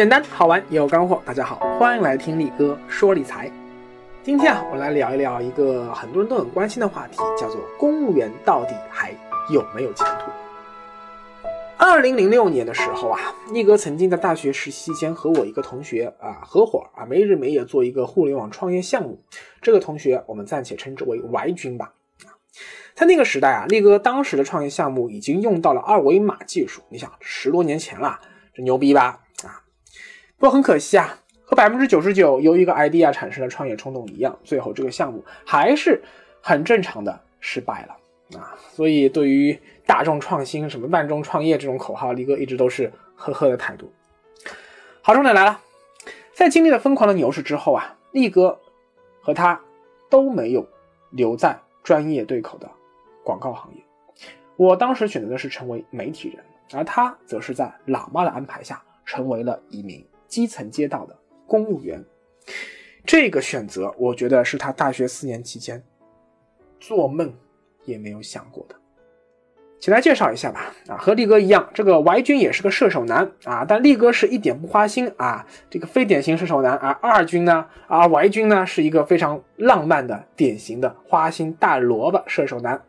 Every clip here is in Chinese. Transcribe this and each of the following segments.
简单好玩也有干货，大家好，欢迎来听力哥说理财。今天啊，我来聊一聊一个很多人都很关心的话题，叫做公务员到底还有没有前途？二零零六年的时候啊，力哥曾经在大学实习期间和我一个同学啊合伙啊，没日没夜做一个互联网创业项目。这个同学我们暂且称之为 Y 君吧。在那个时代啊，力哥当时的创业项目已经用到了二维码技术。你想，十多年前了，这牛逼吧？不过很可惜啊，和百分之九十九由一个 idea 产生的创业冲动一样，最后这个项目还是很正常的失败了啊。所以对于大众创新、什么万众创业这种口号，力哥一直都是呵呵的态度。好，重点来了，在经历了疯狂的牛市之后啊，力哥和他都没有留在专业对口的广告行业。我当时选择的是成为媒体人，而他则是在老妈的安排下成为了一名。基层街道的公务员，这个选择，我觉得是他大学四年期间做梦也没有想过的。请来介绍一下吧。啊，和力哥一样，这个 Y 军也是个射手男啊，但力哥是一点不花心啊，这个非典型射手男啊。二军呢，啊 Y 军呢是一个非常浪漫的典型的花心大萝卜射手男。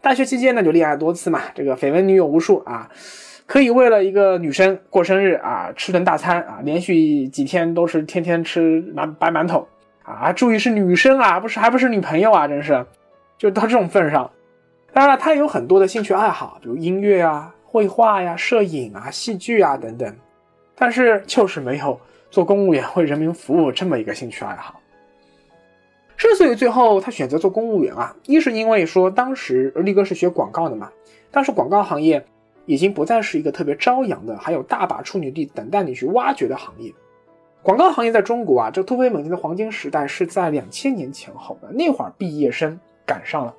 大学期间呢就恋爱多次嘛，这个绯闻女友无数啊。可以为了一个女生过生日啊，吃顿大餐啊，连续几天都是天天吃馒白馒头啊！注意是女生啊，不是还不是女朋友啊，真是，就到这种份上。当然了，他有很多的兴趣爱好，比如音乐啊、绘画呀、摄影啊、戏剧啊等等，但是就是没有做公务员为人民服务这么一个兴趣爱好。之所以最后他选择做公务员啊，一是因为说当时力哥是学广告的嘛，当时广告行业。已经不再是一个特别朝阳的，还有大把处女地等待你去挖掘的行业。广告行业在中国啊，这突飞猛进的黄金时代是在两千年前后的那会儿，毕业生赶上了。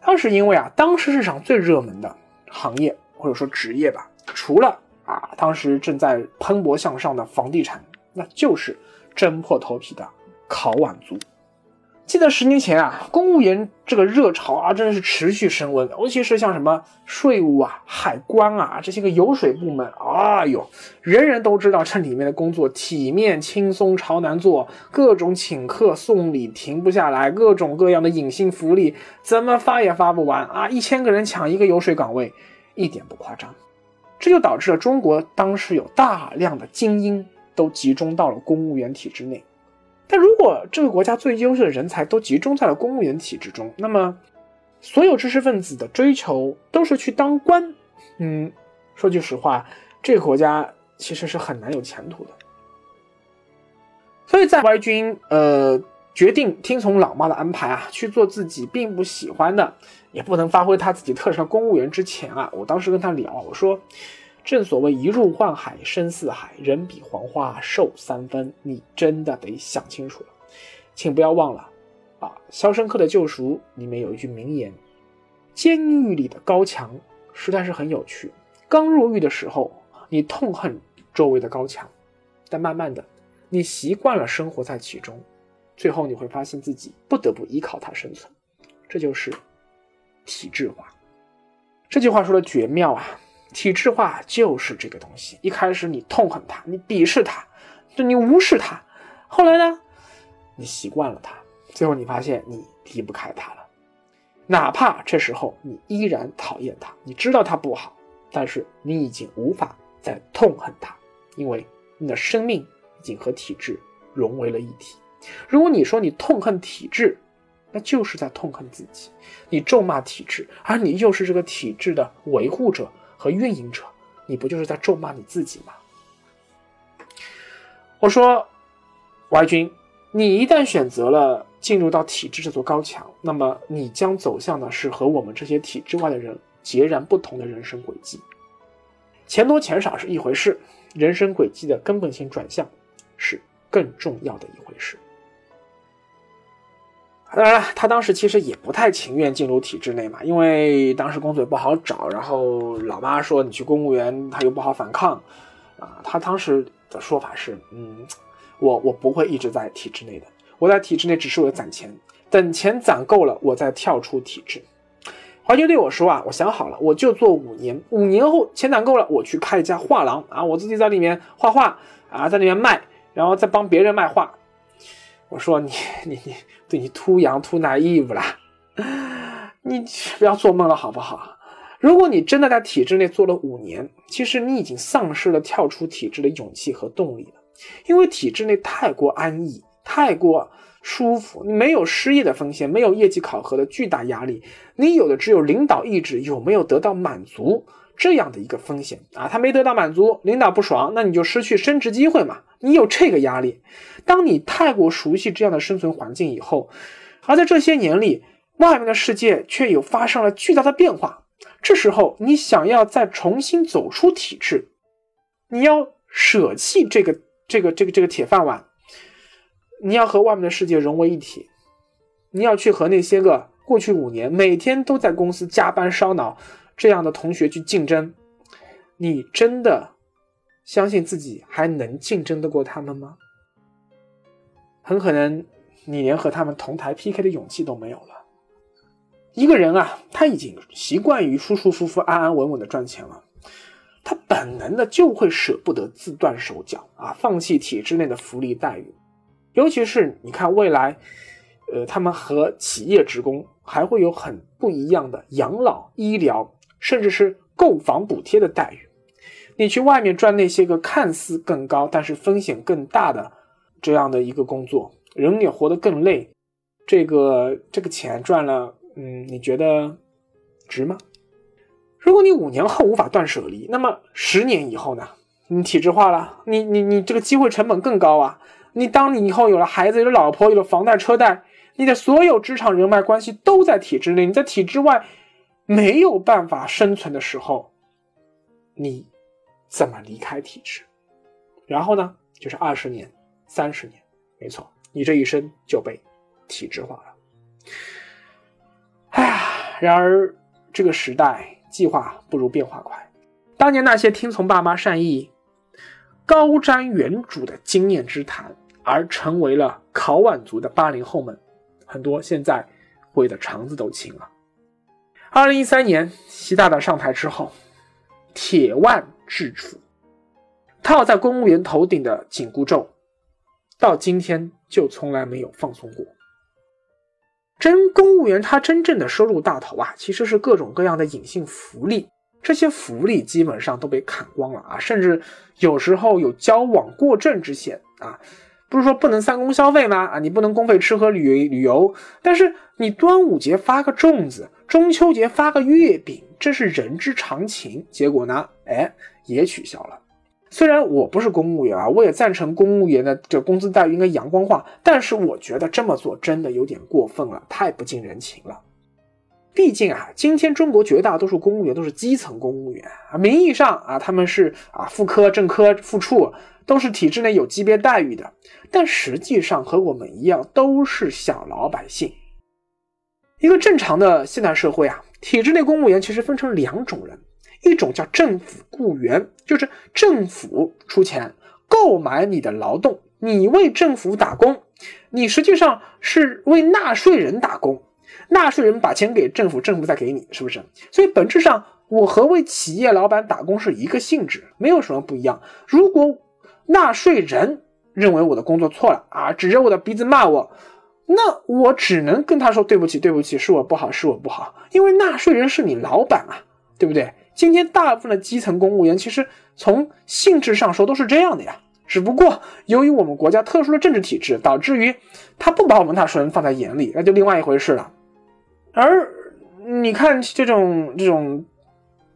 当时因为啊，当时市场最热门的行业或者说职业吧，除了啊，当时正在蓬勃向上的房地产，那就是挣破头皮的考碗族。记得十年前啊，公务员这个热潮啊，真的是持续升温。尤其是像什么税务啊、海关啊这些个油水部门，哎呦，人人都知道这里面的工作体面、轻松、超难做，各种请客送礼停不下来，各种各样的隐性福利怎么发也发不完啊！一千个人抢一个油水岗位，一点不夸张。这就导致了中国当时有大量的精英都集中到了公务员体制内。但如果这个国家最优秀的人才都集中在了公务员体制中，那么所有知识分子的追求都是去当官。嗯，说句实话，这个国家其实是很难有前途的。所以在 Y 军呃决定听从老妈的安排啊，去做自己并不喜欢的，也不能发挥他自己特长公务员之前啊，我当时跟他聊，我说。正所谓一入宦海深似海，人比黄花瘦三分。你真的得想清楚了，请不要忘了啊！《肖申克的救赎》里面有一句名言：“监狱里的高墙实在是很有趣。刚入狱的时候，你痛恨周围的高墙，但慢慢的，你习惯了生活在其中，最后你会发现自己不得不依靠它生存。这就是体制化。”这句话说的绝妙啊！体制化就是这个东西。一开始你痛恨它，你鄙视它，就你无视它。后来呢，你习惯了它，最后你发现你离不开它了。哪怕这时候你依然讨厌它，你知道它不好，但是你已经无法再痛恨它，因为你的生命已经和体制融为了一体。如果你说你痛恨体制，那就是在痛恨自己。你咒骂体制，而你又是这个体制的维护者。和运营者，你不就是在咒骂你自己吗？我说，Y 君，你一旦选择了进入到体制这座高墙，那么你将走向的是和我们这些体制外的人截然不同的人生轨迹。钱多钱少是一回事，人生轨迹的根本性转向是更重要的一回事。当然了，他当时其实也不太情愿进入体制内嘛，因为当时工作也不好找，然后老妈说你去公务员，他又不好反抗，啊，他当时的说法是，嗯，我我不会一直在体制内的，我在体制内只是为了攒钱，等钱攒够了，我再跳出体制。华军对我说啊，我想好了，我就做五年，五年后钱攒够了，我去开一家画廊啊，我自己在里面画画啊，在里面卖，然后再帮别人卖画。我说你你你，对你秃羊秃奶义务啦，你不要做梦了好不好？如果你真的在体制内做了五年，其实你已经丧失了跳出体制的勇气和动力了，因为体制内太过安逸，太过舒服，你没有失业的风险，没有业绩考核的巨大压力，你有的只有领导意志有没有得到满足这样的一个风险啊，他没得到满足，领导不爽，那你就失去升职机会嘛，你有这个压力。当你太过熟悉这样的生存环境以后，而在这些年里，外面的世界却有发生了巨大的变化。这时候，你想要再重新走出体制，你要舍弃这个这个这个这个铁饭碗，你要和外面的世界融为一体，你要去和那些个过去五年每天都在公司加班烧脑这样的同学去竞争，你真的相信自己还能竞争得过他们吗？很可能你连和他们同台 PK 的勇气都没有了。一个人啊，他已经习惯于舒舒服服、安安稳稳的赚钱了，他本能的就会舍不得自断手脚啊，放弃体制内的福利待遇。尤其是你看未来，呃，他们和企业职工还会有很不一样的养老、医疗，甚至是购房补贴的待遇。你去外面赚那些个看似更高，但是风险更大的这样的一个工作，人也活得更累，这个这个钱赚了。嗯，你觉得值吗？如果你五年后无法断舍离，那么十年以后呢？你体制化了，你你你这个机会成本更高啊！你当你以后有了孩子、有了老婆、有了房贷车贷，你的所有职场人脉关系都在体制内，你在体制外没有办法生存的时候，你怎么离开体制？然后呢，就是二十年、三十年，没错，你这一生就被体制化了。哎呀，然而这个时代计划不如变化快。当年那些听从爸妈善意、高瞻远瞩的经验之谈，而成为了考碗族的八零后们，很多现在悔得肠子都青了。二零一三年，习大大上台之后，铁腕治腐，套在公务员头顶的紧箍咒，到今天就从来没有放松过。真公务员他真正的收入大头啊，其实是各种各样的隐性福利，这些福利基本上都被砍光了啊，甚至有时候有交往过正之嫌啊。不是说不能三公消费吗？啊，你不能公费吃喝旅旅游，但是你端午节发个粽子，中秋节发个月饼，这是人之常情。结果呢，哎，也取消了。虽然我不是公务员啊，我也赞成公务员的这工资待遇应该阳光化，但是我觉得这么做真的有点过分了，太不近人情了。毕竟啊，今天中国绝大多数公务员都是基层公务员啊，名义上啊他们是啊副科、正科、副处，都是体制内有级别待遇的，但实际上和我们一样都是小老百姓。一个正常的现代社会啊，体制内公务员其实分成两种人。一种叫政府雇员，就是政府出钱购买你的劳动，你为政府打工，你实际上是为纳税人打工，纳税人把钱给政府，政府再给你，是不是？所以本质上，我和为企业老板打工是一个性质，没有什么不一样。如果纳税人认为我的工作错了啊，指着我的鼻子骂我，那我只能跟他说对不起，对不起，是我不好，是我不好，因为纳税人是你老板啊，对不对？今天大部分的基层公务员，其实从性质上说都是这样的呀。只不过由于我们国家特殊的政治体制，导致于他不把我们纳税人放在眼里，那就另外一回事了。而你看这种这种，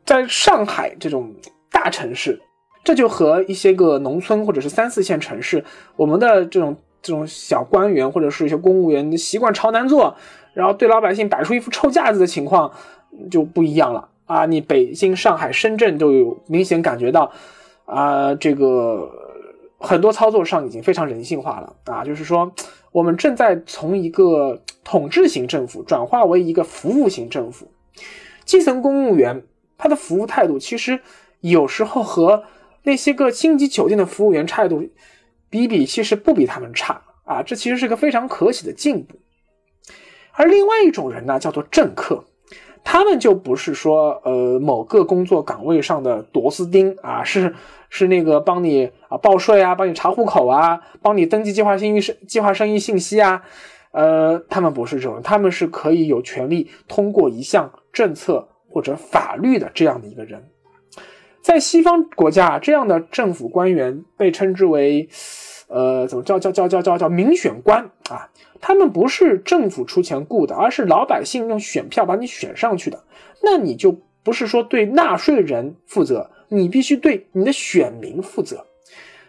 在上海这种大城市，这就和一些个农村或者是三四线城市，我们的这种这种小官员或者是一些公务员的习惯朝南坐，然后对老百姓摆出一副臭架子的情况就不一样了。啊，你北京、上海、深圳都有明显感觉到，啊，这个很多操作上已经非常人性化了啊，就是说，我们正在从一个统治型政府转化为一个服务型政府，基层公务员他的服务态度其实有时候和那些个星级酒店的服务员态度比比，其实不比他们差啊，这其实是个非常可喜的进步。而另外一种人呢，叫做政客。他们就不是说呃某个工作岗位上的螺丝钉啊，是是那个帮你啊报税啊，帮你查户口啊，帮你登记计划生育生计划生育信息啊，呃，他们不是这种人，他们是可以有权利通过一项政策或者法律的这样的一个人。在西方国家，这样的政府官员被称之为，呃，怎么叫叫叫叫叫叫民选官啊？他们不是政府出钱雇的，而是老百姓用选票把你选上去的。那你就不是说对纳税人负责，你必须对你的选民负责。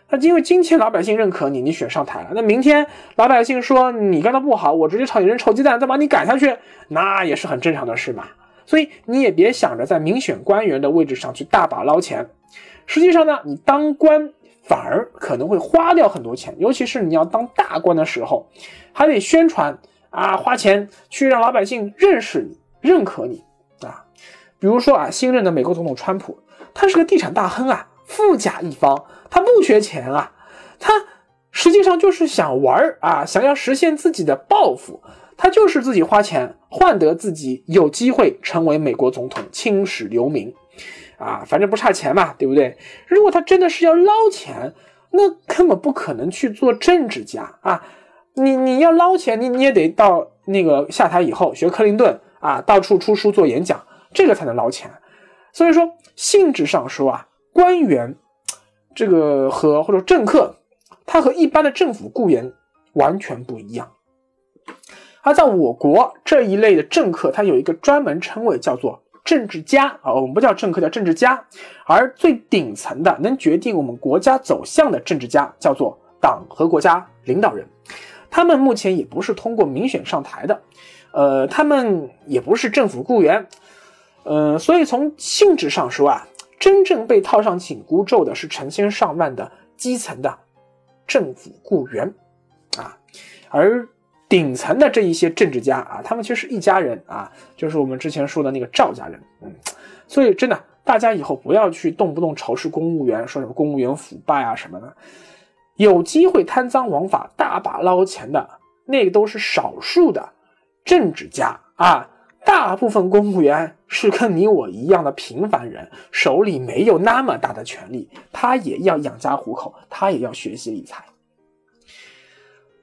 那因为今天老百姓认可你，你选上台了。那明天老百姓说你干的不好，我直接朝你扔臭鸡蛋，再把你赶下去，那也是很正常的事嘛。所以你也别想着在民选官员的位置上去大把捞钱，实际上呢，你当官反而可能会花掉很多钱，尤其是你要当大官的时候，还得宣传啊，花钱去让老百姓认识你、认可你啊。比如说啊，新任的美国总统川普，他是个地产大亨啊，富甲一方，他不缺钱啊，他实际上就是想玩啊，想要实现自己的抱负。他就是自己花钱换得自己有机会成为美国总统，青史留名，啊，反正不差钱嘛，对不对？如果他真的是要捞钱，那根本不可能去做政治家啊！你你要捞钱，你你也得到那个下台以后学克林顿啊，到处出书做演讲，这个才能捞钱。所以说，性质上说啊，官员这个和或者政客，他和一般的政府雇员完全不一样。而在我国这一类的政客，他有一个专门称谓，叫做政治家啊。我们不叫政客，叫政治家。而最顶层的，能决定我们国家走向的政治家，叫做党和国家领导人。他们目前也不是通过民选上台的，呃，他们也不是政府雇员，呃，所以从性质上说啊，真正被套上紧箍咒的是成千上万的基层的政府雇员啊，而。顶层的这一些政治家啊，他们其实是一家人啊，就是我们之前说的那个赵家人，嗯，所以真的，大家以后不要去动不动仇视公务员，说什么公务员腐败啊什么的，有机会贪赃枉法、大把捞钱的，那都是少数的政治家啊，大部分公务员是跟你我一样的平凡人，手里没有那么大的权利，他也要养家糊口，他也要学习理财。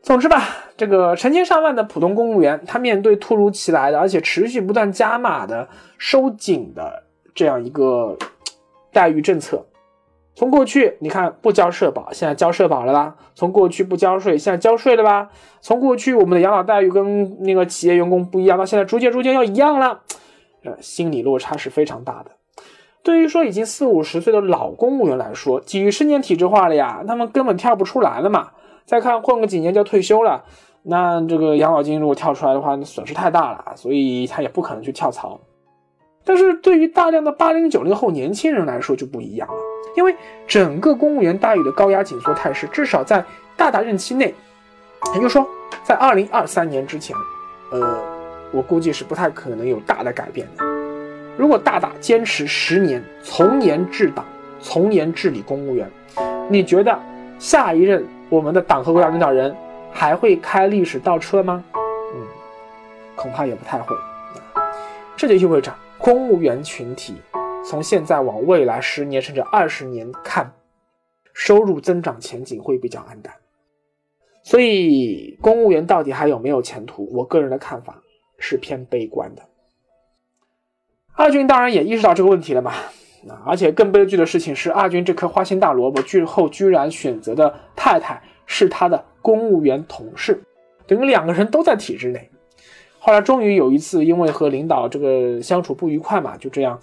总之吧，这个成千上万的普通公务员，他面对突如其来的，而且持续不断加码的收紧的这样一个待遇政策，从过去你看不交社保，现在交社保了吧？从过去不交税，现在交税了吧？从过去我们的养老待遇跟那个企业员工不一样，到现在逐渐逐渐要一样了，呃，心理落差是非常大的。对于说已经四五十岁的老公务员来说，几十年体制化了呀，他们根本跳不出来了嘛。再看混个几年就要退休了，那这个养老金如果跳出来的话，那损失太大了，所以他也不可能去跳槽。但是对于大量的八零九零后年轻人来说就不一样了，因为整个公务员待遇的高压紧缩态势，至少在大大任期内，也就是说在二零二三年之前，呃，我估计是不太可能有大的改变的。如果大大坚持十年从严治党、从严治理公务员，你觉得下一任？我们的党和国家领导人还会开历史倒车吗？嗯，恐怕也不太会。这就意味着公务员群体从现在往未来十年甚至二十年看，收入增长前景会比较黯淡。所以，公务员到底还有没有前途？我个人的看法是偏悲观的。二军当然也意识到这个问题了嘛。而且更悲剧的事情是，阿军这颗花心大萝卜，最后居然选择的太太是他的公务员同事，等于两个人都在体制内。后来终于有一次，因为和领导这个相处不愉快嘛，就这样，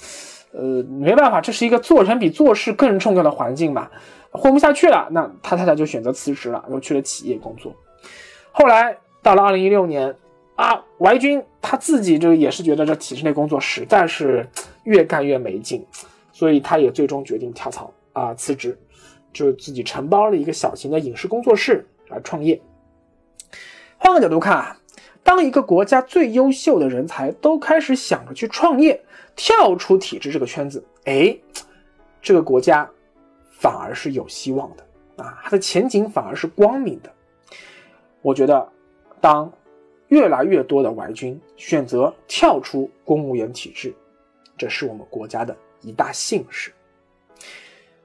呃，没办法，这是一个做人比做事更重要的环境嘛，混不下去了，那他太太就选择辞职了，又去了企业工作。后来到了二零一六年，啊，王军他自己就也是觉得这体制内工作实在是越干越没劲。所以他也最终决定跳槽啊，辞职，就自己承包了一个小型的影视工作室来创业。换个角度看啊，当一个国家最优秀的人才都开始想着去创业，跳出体制这个圈子，哎，这个国家反而是有希望的啊，它的前景反而是光明的。我觉得，当越来越多的外军选择跳出公务员体制，这是我们国家的一大幸事。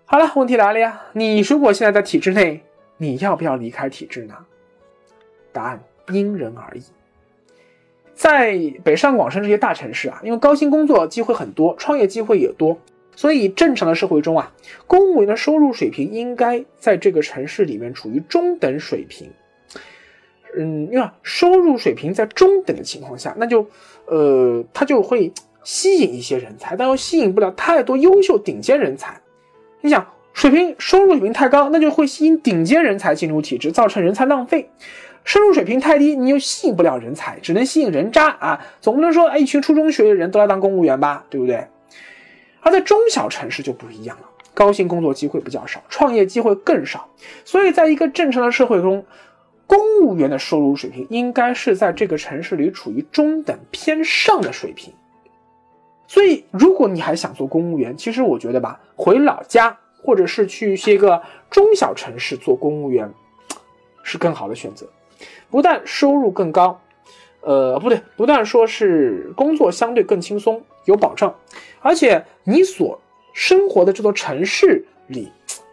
好了，问题来了呀，你如果现在在体制内，你要不要离开体制呢？答案因人而异。在北上广深这些大城市啊，因为高薪工作机会很多，创业机会也多，所以正常的社会中啊，公务员的收入水平应该在这个城市里面处于中等水平。嗯，因为收入水平在中等的情况下，那就，呃，他就会吸引一些人才，但又吸引不了太多优秀顶尖人才。你想，水平收入水平太高，那就会吸引顶尖人才进入体制，造成人才浪费。收入水平太低，你又吸引不了人才，只能吸引人渣啊！总不能说，哎，一群初中学的人都来当公务员吧，对不对？而在中小城市就不一样了，高薪工作机会比较少，创业机会更少，所以在一个正常的社会中，公务员的收入水平应该是在这个城市里处于中等偏上的水平。所以，如果你还想做公务员，其实我觉得吧，回老家或者是去一些个中小城市做公务员，是更好的选择。不但收入更高，呃，不对，不但说是工作相对更轻松有保障，而且你所生活的这座城市里，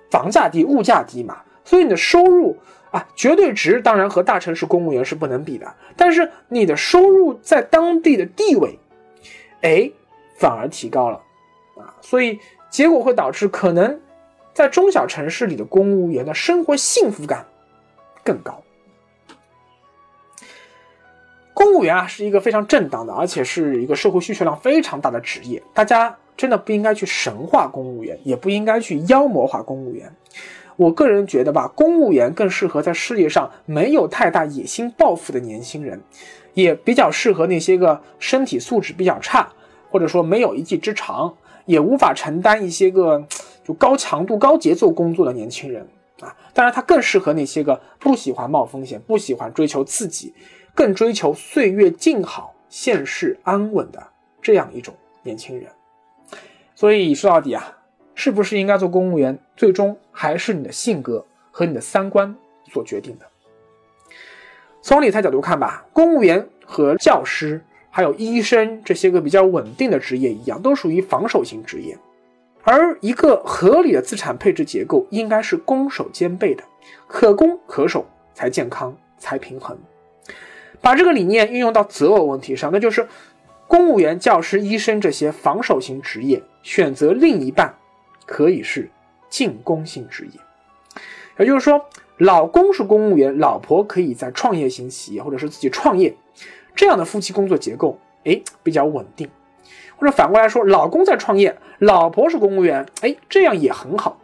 房价低，物价低嘛，所以你的收入啊，绝对值当然和大城市公务员是不能比的，但是你的收入在当地的地位，哎，反而提高了，啊，所以结果会导致可能在中小城市里的公务员的生活幸福感更高。公务员啊，是一个非常正当的，而且是一个社会需求量非常大的职业。大家真的不应该去神化公务员，也不应该去妖魔化公务员。我个人觉得吧，公务员更适合在事业上没有太大野心抱负的年轻人，也比较适合那些个身体素质比较差，或者说没有一技之长，也无法承担一些个就高强度、高节奏工作的年轻人啊。当然，他更适合那些个不喜欢冒风险、不喜欢追求刺激。更追求岁月静好、现世安稳的这样一种年轻人，所以说到底啊，是不是应该做公务员，最终还是你的性格和你的三观所决定的。从理财角度看吧，公务员和教师还有医生这些个比较稳定的职业一样，都属于防守型职业，而一个合理的资产配置结构应该是攻守兼备的，可攻可守才健康才平衡。把这个理念运用到择偶问题上，那就是公务员、教师、医生这些防守型职业，选择另一半可以是进攻性职业。也就是说，老公是公务员，老婆可以在创业型企业或者是自己创业，这样的夫妻工作结构，哎，比较稳定。或者反过来说，老公在创业，老婆是公务员，哎，这样也很好。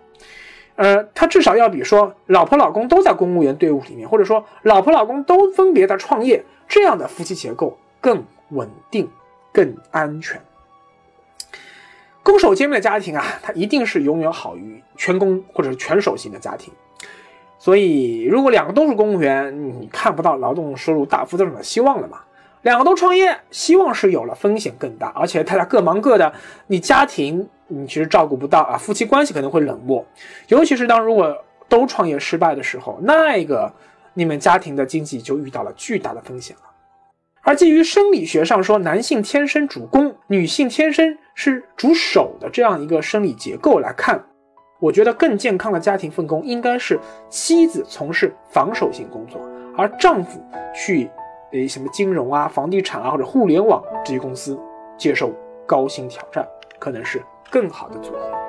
呃，他至少要比说老婆老公都在公务员队伍里面，或者说老婆老公都分别在创业这样的夫妻结构更稳定、更安全。攻守兼备的家庭啊，它一定是永远好于全攻或者是全守型的家庭。所以，如果两个都是公务员，你看不到劳动收入大幅增长的希望了嘛？两个都创业，希望是有了，风险更大，而且他俩各忙各的，你家庭。你其实照顾不到啊，夫妻关系可能会冷漠，尤其是当如果都创业失败的时候，那个你们家庭的经济就遇到了巨大的风险了。而基于生理学上说男性天生主攻，女性天生是主守的这样一个生理结构来看，我觉得更健康的家庭分工应该是妻子从事防守性工作，而丈夫去诶什么金融啊、房地产啊或者互联网这些公司接受高薪挑战，可能是。更好的组合。